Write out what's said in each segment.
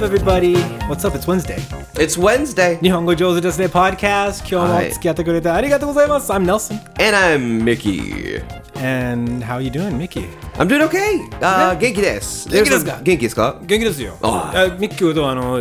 up, everybody? What's up? It's Wednesday. It's Wednesday, 日本語上手ですね、podcast. 今日もはい付き合ってくれてありがとうございます。I'm Nelson. and I'm Mickey. And how you doing, Mickey? I'm doing okay. あー元気です。元気ですか？元気ですか？元気ですよ。ああミッキーとあの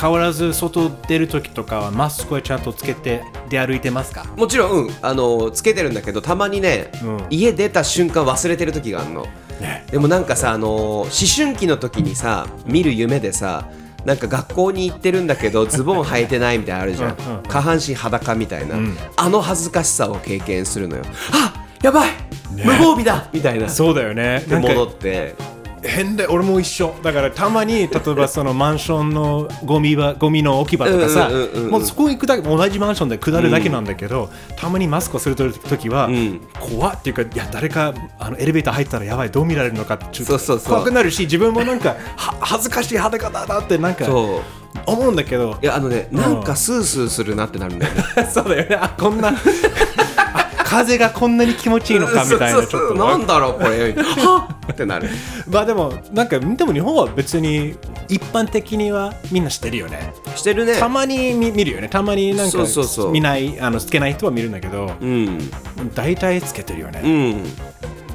変わらず外出るときとかはマスクはちゃんとつけて出歩いてますか？もちろん、うん、あのつけてるんだけどたまにね、うん家出た瞬間忘れてる時があるの。ね。でもなんかさあの思春期の時にさ見る夢でさなんか学校に行ってるんだけどズボン履いてないみたいなのあるじゃん。うんうんうん。下半身裸みたいな、あの恥ずかしさを経験するのよ。あやばい、無防備だみたいな。そうだよね。戻って変で俺も一緒。だからたまに例えばそのマンションのゴミ場ゴミの置き場とかさうんうんうんうん。もうそこに行くだけ同じマンションで下るだけなんだけど、たまにマスクをするときは、ん。怖っていうかいや誰かあのエレベーター入ったらやばいどう見られるのかちょっと怖くなるし自分もなんかは恥ずかしい裸だなってなんか思うんだけど。いやあのねなんかスースーするなってなるんだよね。そうだよね。あこんなあ風がこんなに気持ちいいのかみたいなちょっとなんだろうこれ。は っってなる。まあでもなんかでも日本は別に一般的にはみんなしてるよね。してるね。たまに見見るよね。たまになんかそうそう見ないあのつけない人は見るんだけどうん。大体つけてるようね、ん。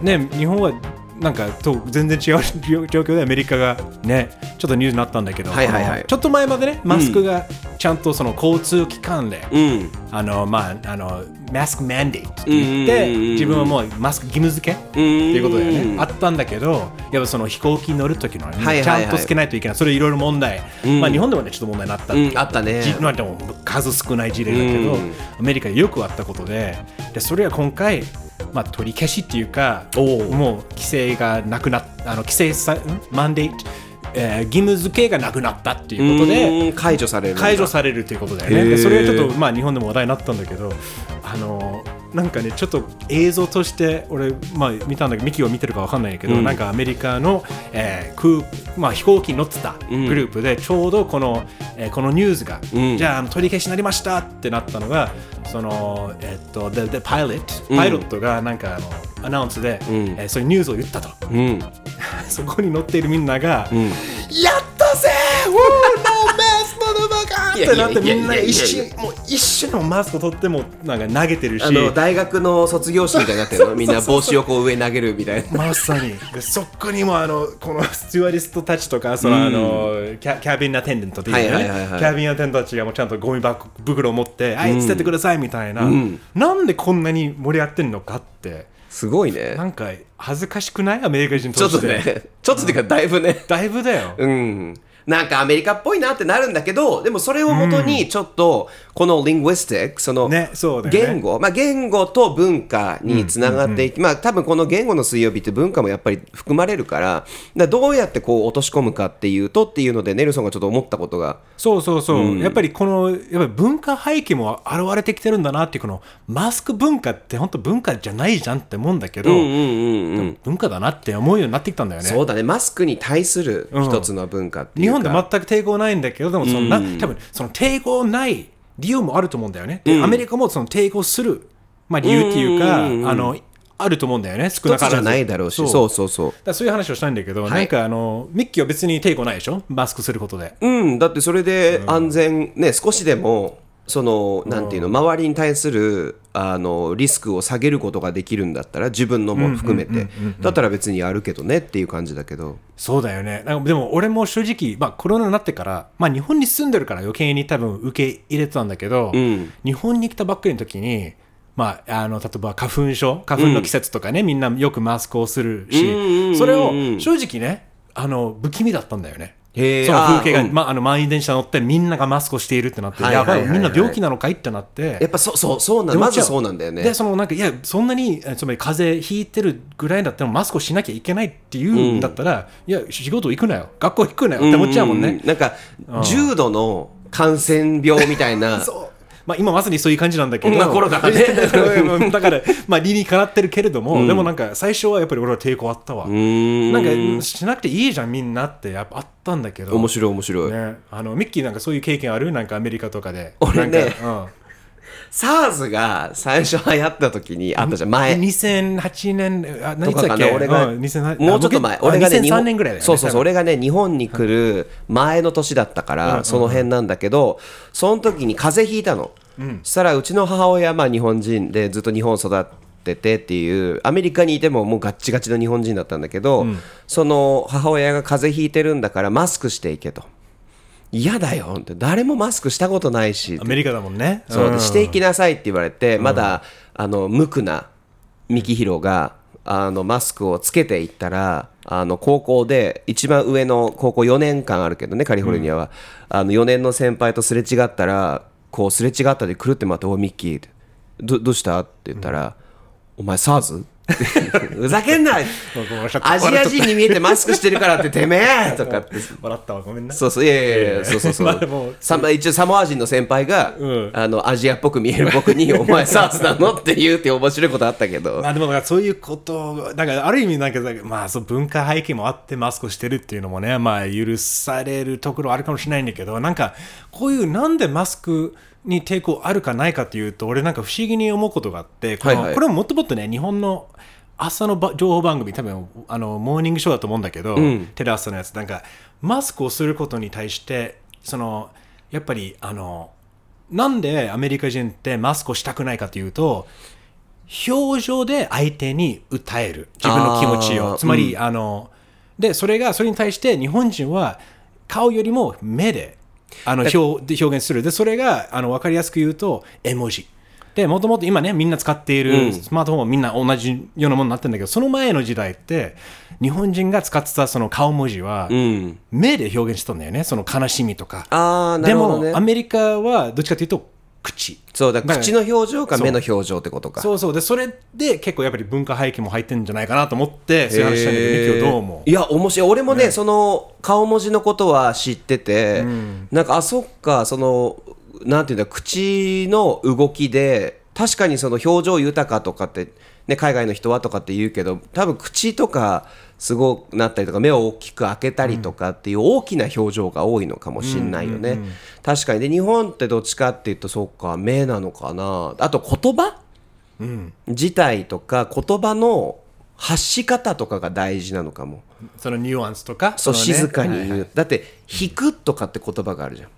ね日本はなんかと全然違う状況でアメリカがねちょっとニュースになったんだけど、はいはいはい。ちょっと前までねマスクがちゃんとその交通機関で、うん。あのまああのマスクマンデートって言って自分はもうマスク義務付けっていうことだよね。あったんだけどやっぱその飛行機に乗る時のね、はいはいはい。ちゃんとつけないといけない。それいろいろ問題、ん。まあ日本でもねちょっと問題になった。うん。あったね。数少ない事例だけど、うん。アメリカでよくあったことででそれは今回、まあ、取り消しっていうかもう規制がなくなっあの規制さん？マンデート、えー義務付けがなくなったっていうことで、うん解除される解除されるということだよね。それはちょっと、まあ、日本でも話題になったんだけど、あのなんかね、ちょっと映像として、俺、まあ、見たんだけど、ミキを見てるかわかんないけど、うん。なんかアメリカの、えー空まあ、飛行機に乗ってたグループで、ちょうどこの、えーこのニュースが、うん。じゃあ取り消しになりましたってなったのが、その、えっと、The, The Pilot、うん。パイロットがなんかあのアナウンスで、うん。えーそういうニュースを言ったと。うん。そこに乗っているみんなが、ん。やったってなってみんな一瞬もう一瞬のマスク取ってもなんか投げてるしあの大学の卒業式みたいになってるの？みんな帽子をこう上に投げるみたいな。まさに。でそこにもあのこのスチュワリストたちとかその、あのキャキャビンアテンデントっていうね、はいはいはいはい。キャビンアテンダントたちがもうちゃんとゴミ箱袋を持って、はい捨ててくださいみたいな、ん。なんでこんなに盛り上がってんのかって。すごいね。なんか恥ずかしくない？アメリカ人ちょっととしてね。ちょっとっていうかだいぶね。だいぶだよ、うんなんかアメリカっぽいなってなるんだけどでもそれをもとにちょっとこの linguistic そのねそうだよね。言語、まあ、言語と文化につながっていき、まあ多分この言語の水曜日って文化もやっぱり含まれるからだからどうやってこう落とし込むかっていうとっていうのでネルソンがちょっと思ったことが。そうそうそう、やっぱりこのやっぱり文化背景も現れてきてるんだなっていうこのマスク文化って本当文化じゃないじゃんって思うんだけど、うんうんうんうん。文化だなって思うようになってきたんだよね。そうだね。マスクに対する一つの文化っていう。か、日本で全く抵抗ないんだけどでもそのな、多分その抵抗ない理由もあると思うんだよね、でアメリカもその抵抗する、まあ、理由っていうか、うん。うんうんうんあのあると思うんだよね。少なからず。じゃないだろうし。そう。そうそうだそういう話をしたいんだけど、い。なんかあのミッキーは別に抵抗ないでしょ？マスクすることで。うん、だってそれで安全、ね、少しでも、その、なんていうの、周りに対する、あの、リスクを下げることができるんだったら、自分のも含めて、だったら別にやるけどねっていう感じだけど。そうだよね。でも俺も正直、まあ、コロナになってから、まあ、日本に住んでるから余計に多分受け入れてたんだけど、ん日本に来たばっかりの時に、まあ、あの例えば花粉症花粉の季節とかね、みんなよくマスクをするうんうんうんうんしそれを正直ねあの不気味だったんだよね。その風景が、あーうん。まあ、あの満員電車乗ってみんながマスクをしているってなって、やばいみんな病気なのかいってなって。やっぱそう、そう、そうなんまずそうなんだよね。で。そのなんかいやそんなにえつまり風邪ひいてるぐらいだったらマスクをしなきゃいけないっていうん。だったら、いや仕事行くなよ。学校行くなよって思っちゃうもんね、なんか、重度の感染病みたいな。まあ、今まさにそういう感じなんだけど、まあコロナがね。う んだから、まあ、理にかなってるけれども、でもなんか最初はやっぱり俺は抵抗あったわ、ん。なんかしなくていいじゃんみんなってやっぱあったんだけど。面白い面白い。ね、あのミッキーなんかそういう経験ある？なんかアメリカとかで。俺ね。なんか SARS が最初流行った時にあったじゃん前。2008年、あ何とかかだっけ？な俺がうん2008もうちょっと前。あ俺がね日2003本年ぐらいだよね。そうそうそう俺がね日本に来る前の年だったからその辺なんだけどその時に風邪ひいたの。そしたらうちの母親まあ日本人でずっと日本育っててっていうアメリカにいてももうガッチガチの日本人だったんだけどその母親が風邪ひいてるんだからマスクしていけと嫌だよって誰もマスクしたことないし。アメリカだもんね。そう、ん。していきなさいって言われて、まだあの無垢なミキヒロがあのマスクをつけていったらあの高校で一番上の高校4年間あるけどねカリフォルニアは、あの4年の先輩とすれ違ったらこうすれ違ったでくるって回って「おいミッキーどどうした?」って言ったら「お前 SARS? ふざけんな！アジア人に見えてマスクしてるからっててめえ！とかって。笑ったわ、ごめんな。そうそう、いやいやいや、そうそうそう。サマ一応サモア人の先輩が、うん。あのアジアっぽく見える僕に、お前サースなの？って言うって面白いことあったけど。ま。あでもそういうことなんかある意味なんかまあそう文化背景もあってマスクをしてるっていうのもねまあ許されるところあるかもしれないんだけどなんかこういうなんでマスクに抵抗あるかないかっていうと俺なんか不思議に思うことがあってこれももっともっとね日本の朝のば情報番組多分あのモーニングショーだと思うんだけど、テレ朝のやつなんかマスクをすることに対してそのやっぱりあのなんでアメリカ人ってマスクをしたくないかというと表情で相手に訴える。自分の気持ちを。つまり、あのでそれがそれに対して日本人は顔よりも目であの表で表現する。でそれがあの分かりやすく言うと絵文字でもともと今ねみんな使っているスマートフォンはみんな同じようなものになってるんだけどその前の時代って日本人が使ってたその顔文字はうん。目で表現してたんだよね。その悲しみとか。ああ、なでるほどね。もア。メリカはどっちかというと口。そうだ、口の表情か目の表情ってことか。そうそう。でそれで結構やっぱり文化背景も入ってるんじゃないかなと思ってそういう話したんだけど、ミキはどう思う？いや面白い。俺もねその顔文字のことは知ってて、なんかあそっかそのなんていうんだ口の動きで確かにその表情豊かとかって、ね、海外の人はとかって言うけど多分口とかすごくなったりとか目を大きく開けたりとかっていう大きな表情が多いのかもしれないよね、確かに。で日本ってどっちかっていうとそっか目なのかな。あと言葉？自体とか言葉の発し方とかが大事なのかも。そのニュアンスとか？そう、のね。静かに言う、はいはい。だって「引く」とかって言葉があるじゃん、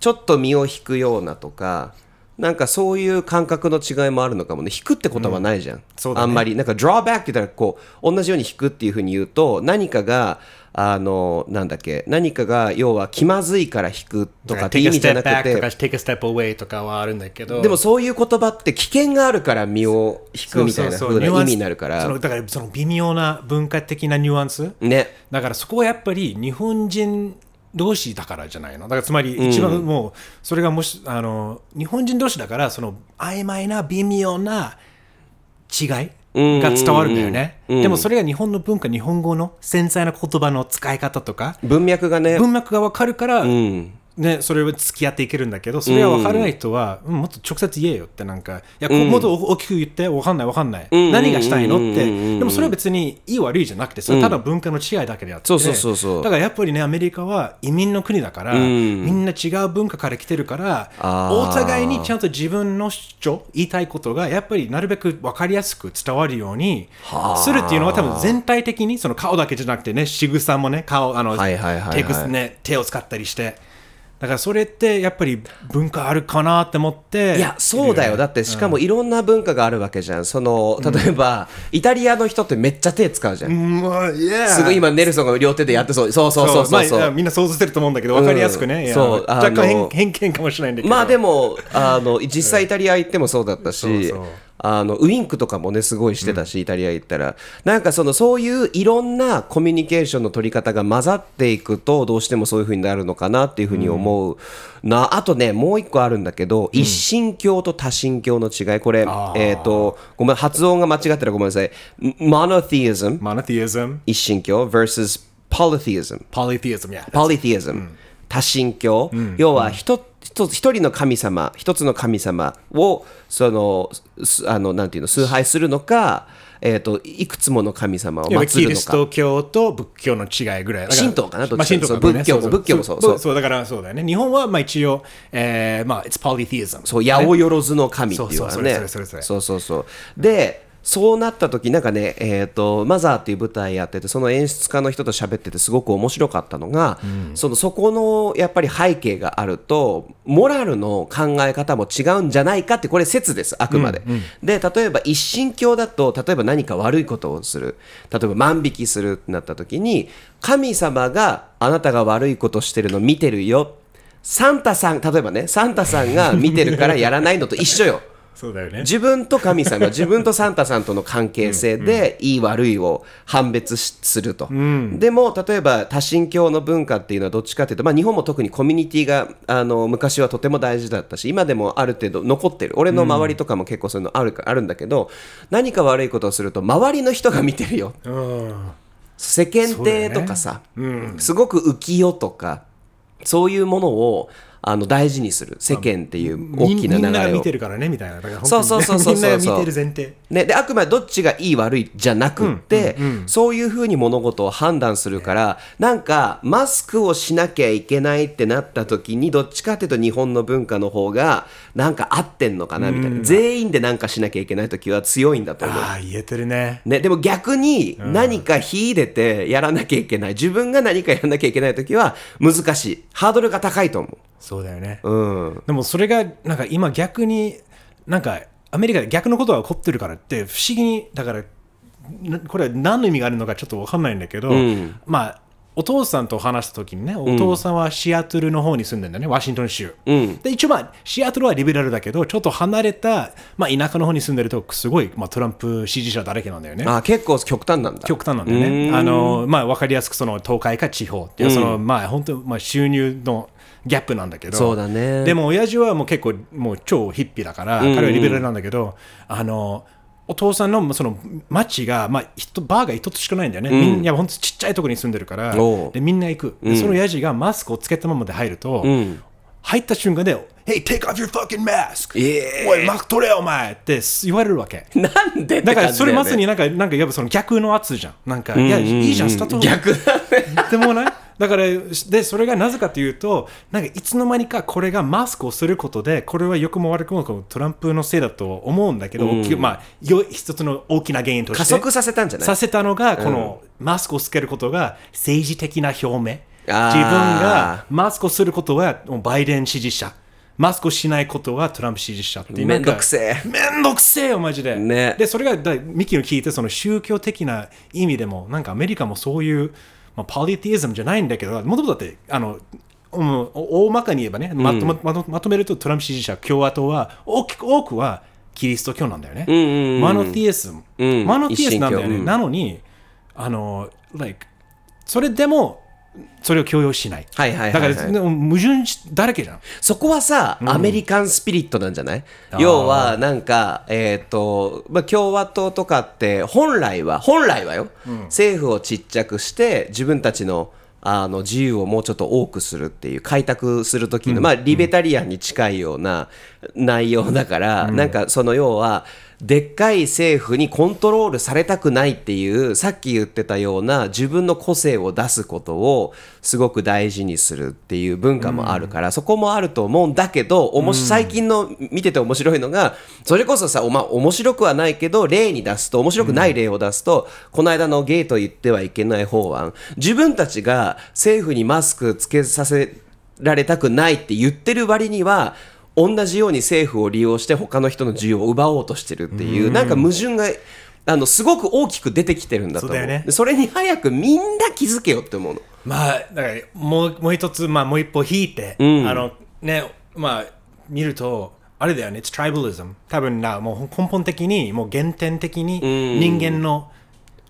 ちょっと身を引くようなとかなんかそういう感覚の違いもあるのかもね。引くって言葉ないじゃん、そうだね。あんまり。なんか drawback って言ったらこう同じように引くっていうふうに言うと何かがあのなんだっけ何かが要は気まずいから引くとかっていう意味じゃなくて take a step away とかはあるんだけど。でもそういう言葉って危険があるから身を引くみたいな風な意味になるから。だからその微妙な文化的なニュアンス。ね。だからそこはやっぱり日本人同士だからじゃないの。だからつまり一番もうそれがもしあの日本人同士だからその曖昧な微妙な違いが伝わるんだよね。でもそれが日本の文化日本語の繊細な言葉の使い方とか文脈がね。文脈が分かるから、うんね、それは付き合っていけるんだけどそれが分からない人は、うんもっと直接言えよってなんかいや、こうもっと大きく言って分かんない分かんない、何がしたいのって、でもそれは別にいい悪いじゃなくてそれはただ文化の違いだけであって、そうそうそうそう。だからやっぱりねアメリカは移民の国だから、みんな違う文化から来てるからお互いにちゃんと自分の主張言いたいことがやっぱりなるべく分かりやすく伝わるようにするっていうのは多分全体的にその顔だけじゃなくてね仕草もね顔あの、はいはいはいはい手ぐね、手を使ったりしてだからそれってやっぱり文化あるかなって思って。いやそうだよ。だってしかもいろんな文化があるわけじゃん。その例えば、イタリアの人ってめっちゃ手使うじゃん、もういやすごい今ネルソンが両手でやってそう。そうそうそうそう。そう、まあみんな想像してると思うんだけど分かりやすくね、うん。そう。若干偏偏見かもしれないんだけど。まあでもあの実際イタリア行ってもそうだったし、そうそうあのウインクとかもねすごいしてたし、イタリア行ったら。なんかそのそういういろんなコミュニケーションの取り方が混ざっていくとどうしてもそういう風になるのかなっていう風に思う。な、あとねもう一個あるんだけど、一神教と多神教の違い。これえっ、とごめん発音が間違ったらごめんなさい。Monotheism マナティエズム一神教 versus polytheism ポリティエズムや polytheism、多神教、要は一一つ一人の神様一つの神様をそのすあのなんていうの崇拝するのか、えー、といくつもの神様を祀るのか。キリスト教と仏教の違いぐらい。神道かな？どっちかまあ、神道かそう仏教もそう仏教もそう。そう。だからそうだよね。日本はまあ一応、えー、まあ it's polytheism そう八百万の神っていうのはね。そうそうそうそう。でそうなった時なんかね、えーと「マザー」っていう舞台やっててその演出家の人と喋っててすごく面白かったのが、そのそこのやっぱり背景があるとモラルの考え方も違うんじゃないかってこれ説ですあくまで、で例えば一神教だと例えば何か悪いことをする。例えば万引きするってなった時に神様があなたが悪いことしてるの見てるよ。サンタさん例えばねサンタさんが見てるからやらないのと一緒よそうだよね。自分と神様 自分とサンタさんとの関係性でいい悪いを判別しすると、でも例えば多神教の文化っていうのはどっちかっていうと、まあ、日本も特にコミュニティがあの昔はとても大事だったし今でもある程度残ってる。俺の周りとかも結構そういうのあるかあるんだけど何か悪いことをすると周りの人が見てるよ。うん世間体とかさ、すごく浮世とかそういうものをあの大事にする世間っていう大きなみんなが流れを。見てるからねみたいな。そうそうそうそうみんなが見てる前提ね、であくまでどっちがいい悪いじゃなくって、そういうふうに物事を判断するからなんかマスクをしなきゃいけないってなった時にどっちかっていうと日本の文化の方がなんか合ってんのかなみたいな、全員でなんかしなきゃいけない時は強いんだと思う。ああ言えてるね。ね、でも逆に何か秀でてやらなきゃいけない。自分が何かやらなきゃいけない時は難しい。ハードルが高いと思そうだよね。う。うん。でもそれがなんか今逆になんかアメリカで逆のことが起こってるからって不思議にだからなこれは何の意味があるのかちょっと分かんないんだけど、まあお父さんと話した時にねお父さんはシアトルの方に住んでんだよね、ワシントン州、で一応まあシアトルはリベラルだけどちょっと離れた、まあ、田舎の方に住んでるとすごい、まあ、トランプ支持者だらけなんだよね。あ結構極端なんだ。極端なんだよね。あのまあ分かりやすくその東海か地方っていうその、まあ本当まあ収入のギャップなんだけど。そうだねでも親父はもう結構もう超ヒッピーだから、彼はリベラルなんだけど、あの。お父さんのその町が、まあ、人バーが一つしかないんだよね、みんな本当ちっちゃいところに住んでるからでみんな行く、でその親父がマスクをつけたままで入ると、入った瞬間で「Hey, take off your fucking mask!、ええおい、マスク取れよ、お前!」って言われるわけ。なんでってだからそれまさになんか、なんかやっぱその逆の圧じゃん。なんか、いや、いいじゃん、スタート。逆だねでもない？だから、で、それがなぜかというと、なんかいつの間にかこれがマスクをすることで、これは良くも悪くもトランプのせいだと思うんだけど、大きくまあ、よ一つの大きな原因として。加速させたんじゃない？させたのが、このマスクをつけることが政治的な表明。自分がマスクをすることはバイデン支持者。マスクをしないことはトランプ支持者っていう。めんどくせえめんどくせえよ、マジで。ねで、それがだミキの聞いて、その宗教的な意味でも、なんかアメリカもそういう、まあ、ポリティズムじゃないんだけど、もともとだって、あの、うん大まかに言えばね、まとままとまとめるとトランプ支持者、共和党は、大きく多くはキリスト教なんだよね。マノティエスム。うんマノティエスムなんだよね。なのに、あの、like、それでも、それを強要しない。はいはいはいはい。だから、矛盾だらけじゃん。そこはさ、アメリカンスピリットなんじゃない？要はなんか、えっとまあ、共和党とかって本来は本来はよ、政府をちっちゃくして自分たちのあの自由をもうちょっと多くするっていう開拓する時の、まあ、リベタリアンに近いような内容だから、なんかその要はでっかい政府にコントロールされたくないっていうさっき言ってたような自分の個性を出すことをすごく大事にするっていう文化もあるから、そこもあると思うんだけどおもし最近の見てて面白いのがそれこそさお、まあ、面白くはないけど例に出すと面白くない例を出すと、この間のゲイと言ってはいけない法案。自分たちが政府にマスクつけさせられたくないって言ってる割には同じように政府を利用して他の人の自由を奪おうとしてるっていう、なんか矛盾があのすごく大きく出てきてるんだと思う。そね。でそれに早くみんな気づけよって思うの。まあ、だからもうもう一つ、まあ、もう一歩引いて、ん。あのね、まあ、見ると、あれだよね、it's tribalism。多分な、もう根本的に、もう原点的に人間の、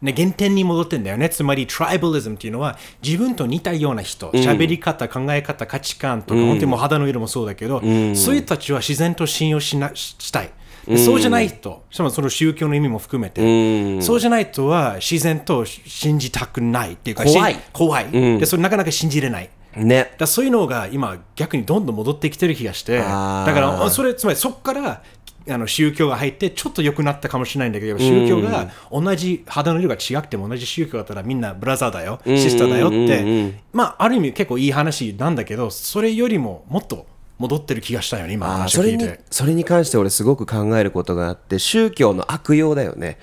ね、原点に戻ってんだよね。つまり、tribalism っていうのは、自分と似たような人、喋り方、考え方、価値観とか、本当にもう肌の色もそうだけど、そういう人たちは自然と信用しなししたい。でそうじゃない人、しかもその宗教の意味も含めて、そうじゃない人は自然と信じたくないっていうか、怖い。し怖い、でそれなかなか信じれない。ね。だそういうのが今逆にどんどん戻ってきてる気がしてだからあそれつまりそこからあの宗教が入ってちょっと良くなったかもしれないんだけど宗教が同じ肌の色が違くても同じ宗教だったらみんなブラザーだよシスターだよってまあある意味結構いい話なんだけどそれよりももっと戻ってる気がしたよね今話それにを聞いて。それに関して俺すごく考えることがあって宗教の悪用だよね。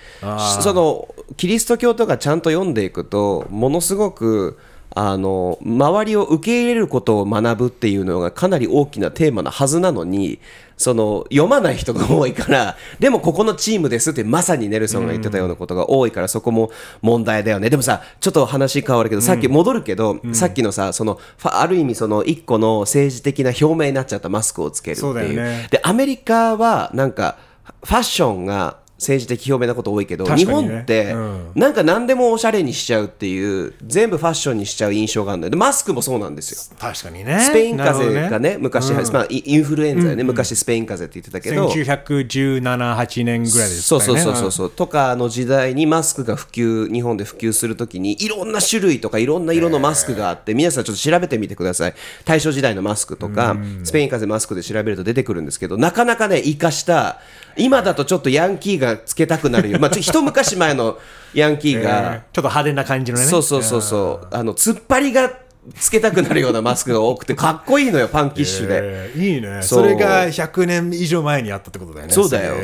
そのキリスト教とかちゃんと読んでいくとものすごくあの周りを受け入れることを学ぶっていうのがかなり大きなテーマなはずなのにその読まない人が多いからでもここのチームですってまさにネルソンが言ってたようなことが多いからそこも問題だよね。でもさちょっと話変わるけどさっき戻るけど、さっきのさそのある意味その一個の政治的な表明になっちゃったマスクをつけるっていう。よね。でアメリカはなんかファッションが政治的表明なこと多いけど、ね。本ってうん。なんか何でもおしゃれにしちゃうっていう全部ファッションにしちゃう印象があるんだよでマスクもそうなんですよ。確かにね。スペイン風邪がね昔、まあ、イインフルエンザよね、昔スペイン風邪って言ってたけど、ほどね1917、8年ぐらいですそうそうねそうそうそう。とかの時代にマスクが普及日本で普及するときにいろんな種類とかいろんな色のマスクがあって皆さんちょっと調べてみてください。大正時代のマスクとかスペイン風邪マスクで調べると出てくるんですけどなかなかね生かした今だとちょっとヤンキーがつけたくなるよ。まあちょ 一昔前のヤンキーが、えーちょっと派手な感じのね。そうそうそう。そうあの突っ張りがつけたくなるようなマスクが多くてかっこいいのよパンキッシュで。えーいいね。それが100年以上前にあったってことだよね。そうだよ。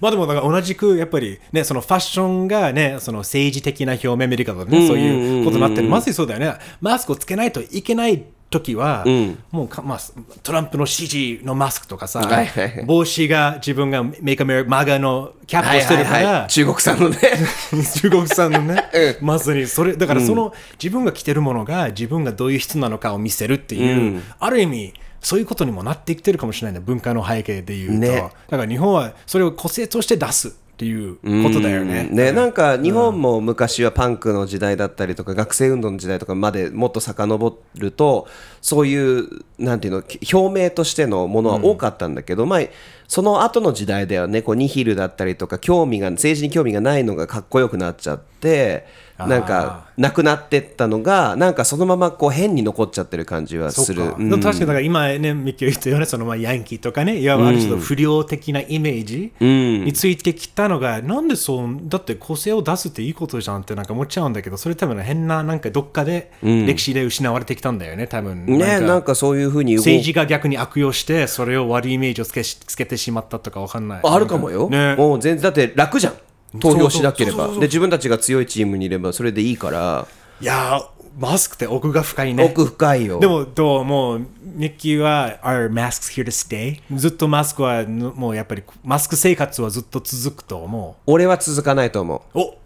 まあでもだから同じくやっぱりねそのファッションがねその政治的な表明アメリカとかねそういうことになってる。まさにそうだよね。マスクをつけないといけない時は、もうか、まあ、トランプの支持のマスクとかさ、はいはいはい。帽子が自分がメイクアメリカマガのキャップをしてるから、はいはいはい。中国産のね。中国産のね、まさにそれだからその、自分が着てるものが自分がどういう人なのかを見せるっていう、ある意味そういうことにもなってきてるかもしれないね文化の背景でいうと、ね。だから日本はそれを個性として出すっていうことだよね。ね、なんか日本も昔はパンクの時代だったりとか学生運動の時代とかまでもっと遡るとそういうなんていうの表明としてのものは多かったんだけど、まあその後の時代ではね。こうニヒルだったりとか興味が政治に興味がないのがかっこよくなっちゃってなんかなくなってったのがなんかそのままこう変に残っちゃってる感じはする。そうん。確かにだから今ね、ミッキーが言ったようなそのまあヤンキーとかね、いわばある種の不良的なイメージについてきたのが、なんでそう、だって個性を出すっていいことじゃんってなんか思っちゃうんだけど、それ多分変な、なんかどっかで歴史で失われてきたんだよね、多分。ね。なんかそういうふうに動政治が逆に悪用して、それを悪いイメージをつけしつけてしまったとかわかんない。あるかもよ、ね。もう全然だって楽じゃん投票しなければ。で自分たちが強いチームにいればそれでいいから。いやー、マスクって奥が深いね。奥深いよ。でも、どうもう、ミッキーは、Are masks here to stay? ずっとマスクは、ぬもうやっぱり、マスク生活はずっと続くと思俺は続かないと思う。う。お。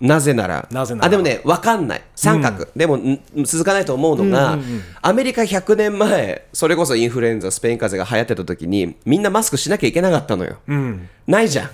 なぜなら。なぜなら。あでもね分かんない。三角、でもん続かないと思うのが、アメリカ100年前それこそインフルエンザスペイン風邪が流行ってた時にみんなマスクしなきゃいけなかったのよ、ないじゃん。さ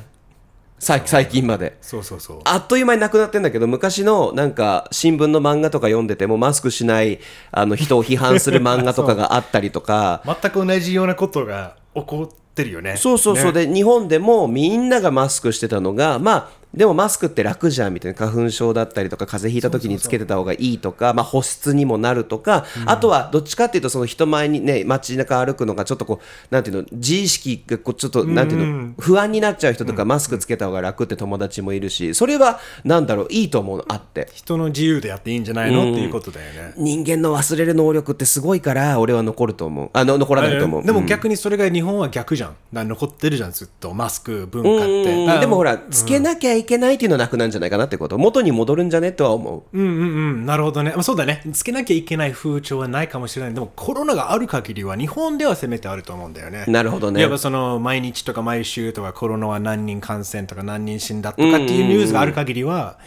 最近まで。そうそうそう。あっという間になくなってんだけど昔のなんか新聞の漫画とか読んでてもマスクしないあの人を批判する漫画とかがあったりとか。全く同じようなことが起こってるよね。そうそうそう、ね。で日本でもみんながマスクしてたのがまあでもマスクって楽じゃんみたいな花粉症だったりとか風邪ひいた時につけてた方がいいとかまあ、保湿にもなるとか、あとはどっちかっていうとその人前にね街中歩くのがちょっとこうなんていうの自意識がこうちょっとなんていうの不安になっちゃう人とかマスクつけた方が楽って友達もいるしそれはなんだろういいと思うのあって。人の自由でやっていいんじゃないの、っていうことだよね。人間の忘れる能力ってすごいから俺は残ると思う。あの残らないと思う、でも逆にそれが日本は逆じゃん。残ってるじゃん、ずっと。マスク文化って。でもほらつけなきゃいけないっていうのはなくなんじゃないかなってこと？元に戻るんじゃね？とは思ううんうんうん、なるほどね。まあそうだね。つけなきゃいけない風潮はないかもしれない。でもコロナがある限りは日本ではせめてあると思うんだよね。なるほどねいわばその毎日とか毎週とかコロナは何人感染とか何人死んだとかっていうニュースがある限りは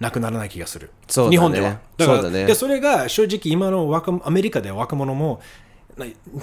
なくならない気がする。そうだね日本では。だからそうだねでそれが正直今の若アメリカでは若者もな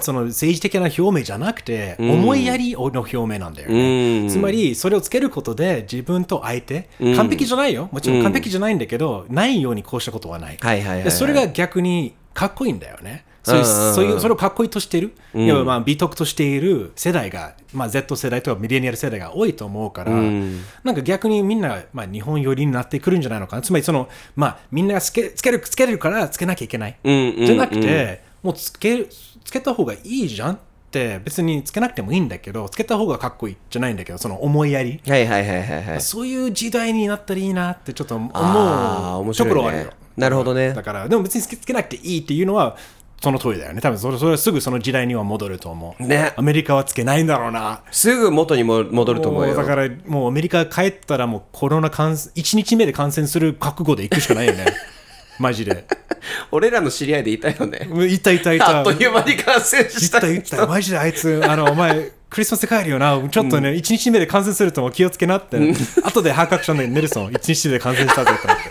その政治的な表明じゃなくて、思いやりの表明なんだよね、つまりそれをつけることで自分と相手、完璧じゃないよ。もちろん完璧じゃないんだけど、ないようにこうしたことはない、はいはいはいはい。でそれが逆にかっこいいんだよね。そういううんうんうん。そういうそれをかっこいいとしている、いわばまあ美徳としている世代が、まあ、Z 世代とかミレニアル世代が多いと思うから、なんか逆にみんな、まあ、日本寄りになってくるんじゃないのかな。つまりその、まあ、みんながつけつけるつけれるからつけなきゃいけない。うんうんうん。じゃなくて、もうつけつけた方がいいじゃんって別につけなくてもいいんだけどつけた方がかっこいいじゃないんだけどその思いやり、はいはいはいはいはい。そういう時代になったらいいなってちょっと思あーうと面白いね。ころはあるよ。なるほどね。だからでも別につけつけなくていいっていうのはその通りだよね。多分それそれはすぐその時代には戻ると思う、ね。アメリカはつけないんだろうな。すぐ元にも戻ると思うよ。だからもうアメリカ帰ったらもうコロナ感染1日目で感染する覚悟で行くしかないよね マジで。俺らの知り合いでいたよね。いたいたいた。あっという間に感染言したった言ったマジであいつあのお前クリスマス帰るよな。ちょっとね、一日目で感染するともう気をつけなって、後で発覚したんだけどネルソン一日目で感染したぜってなって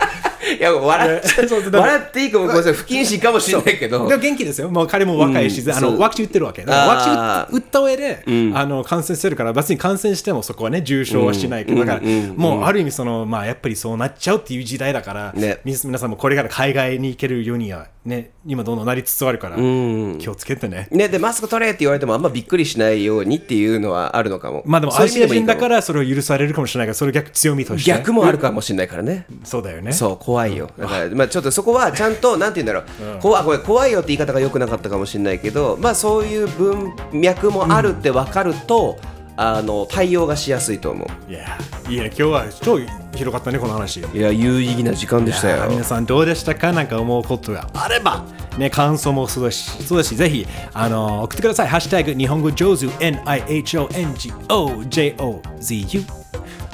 いや笑っちゃう。笑っていいかもごめんなさい不謹慎かもしれないけど。でも元気ですよ、もう彼も若いし、あうんそう。のワクチン打ってるわけ、だからワクチン打った上で、あの感染してるから、別に感染してもそこはね、重症はしないけど、だから、もうある意味その、まあ、やっぱりそうなっちゃうっていう時代だから、ね。み皆さんもこれから海外に行けるようには、ね、今、どんどんなりつつあるから、気をつけてね。ねでマスク取れって言われてもあんまびっくりしないようにっていうのはあるのかも。まあでも、アジア人だからそれを許されるかもしれないから、それ逆強みとして。逆もあるかもしれないからね。そうだよね。そう怖いよ。だから、まあ、ちょっとそこはちゃんとなんて言うんだろう、こわこれ怖いよって言い方が良くなかったかもしれないけどまあそういう文脈もあるって分かると、あの対応がしやすいと思う。いや、いいね、今日は超広かったね、この話。いや有意義な時間でしたよ。皆さんどうでしたか？なんか思うことがあれば、ね、感想もそうだし、そうだしぜひ、あのー送ってください。ハッシュタグ日本語上手 NIHONGOJOZU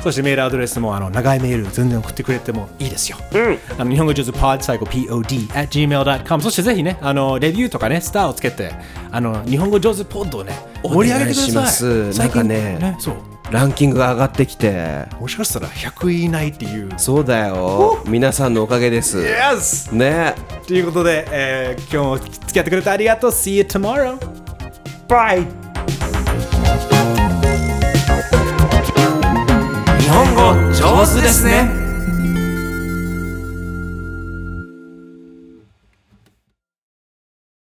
そしてメールアドレスもあの長いメール全然送ってくれてもいいですよ。あの日本語上手 pod 最後 pod at gmail.com そしてぜひね、あのレビューとかね、スターをつけて、あの日本語上手ポッドをね、盛り上げてください。なんかねそう。ランキングが上がってきてもしかしたら100位以内っていう。そうだよ皆さんのおかげです Yes! ねということで、えー今日も付き合ってくれてありがとう。See you tomorrow! Bye! 本語上手ですね。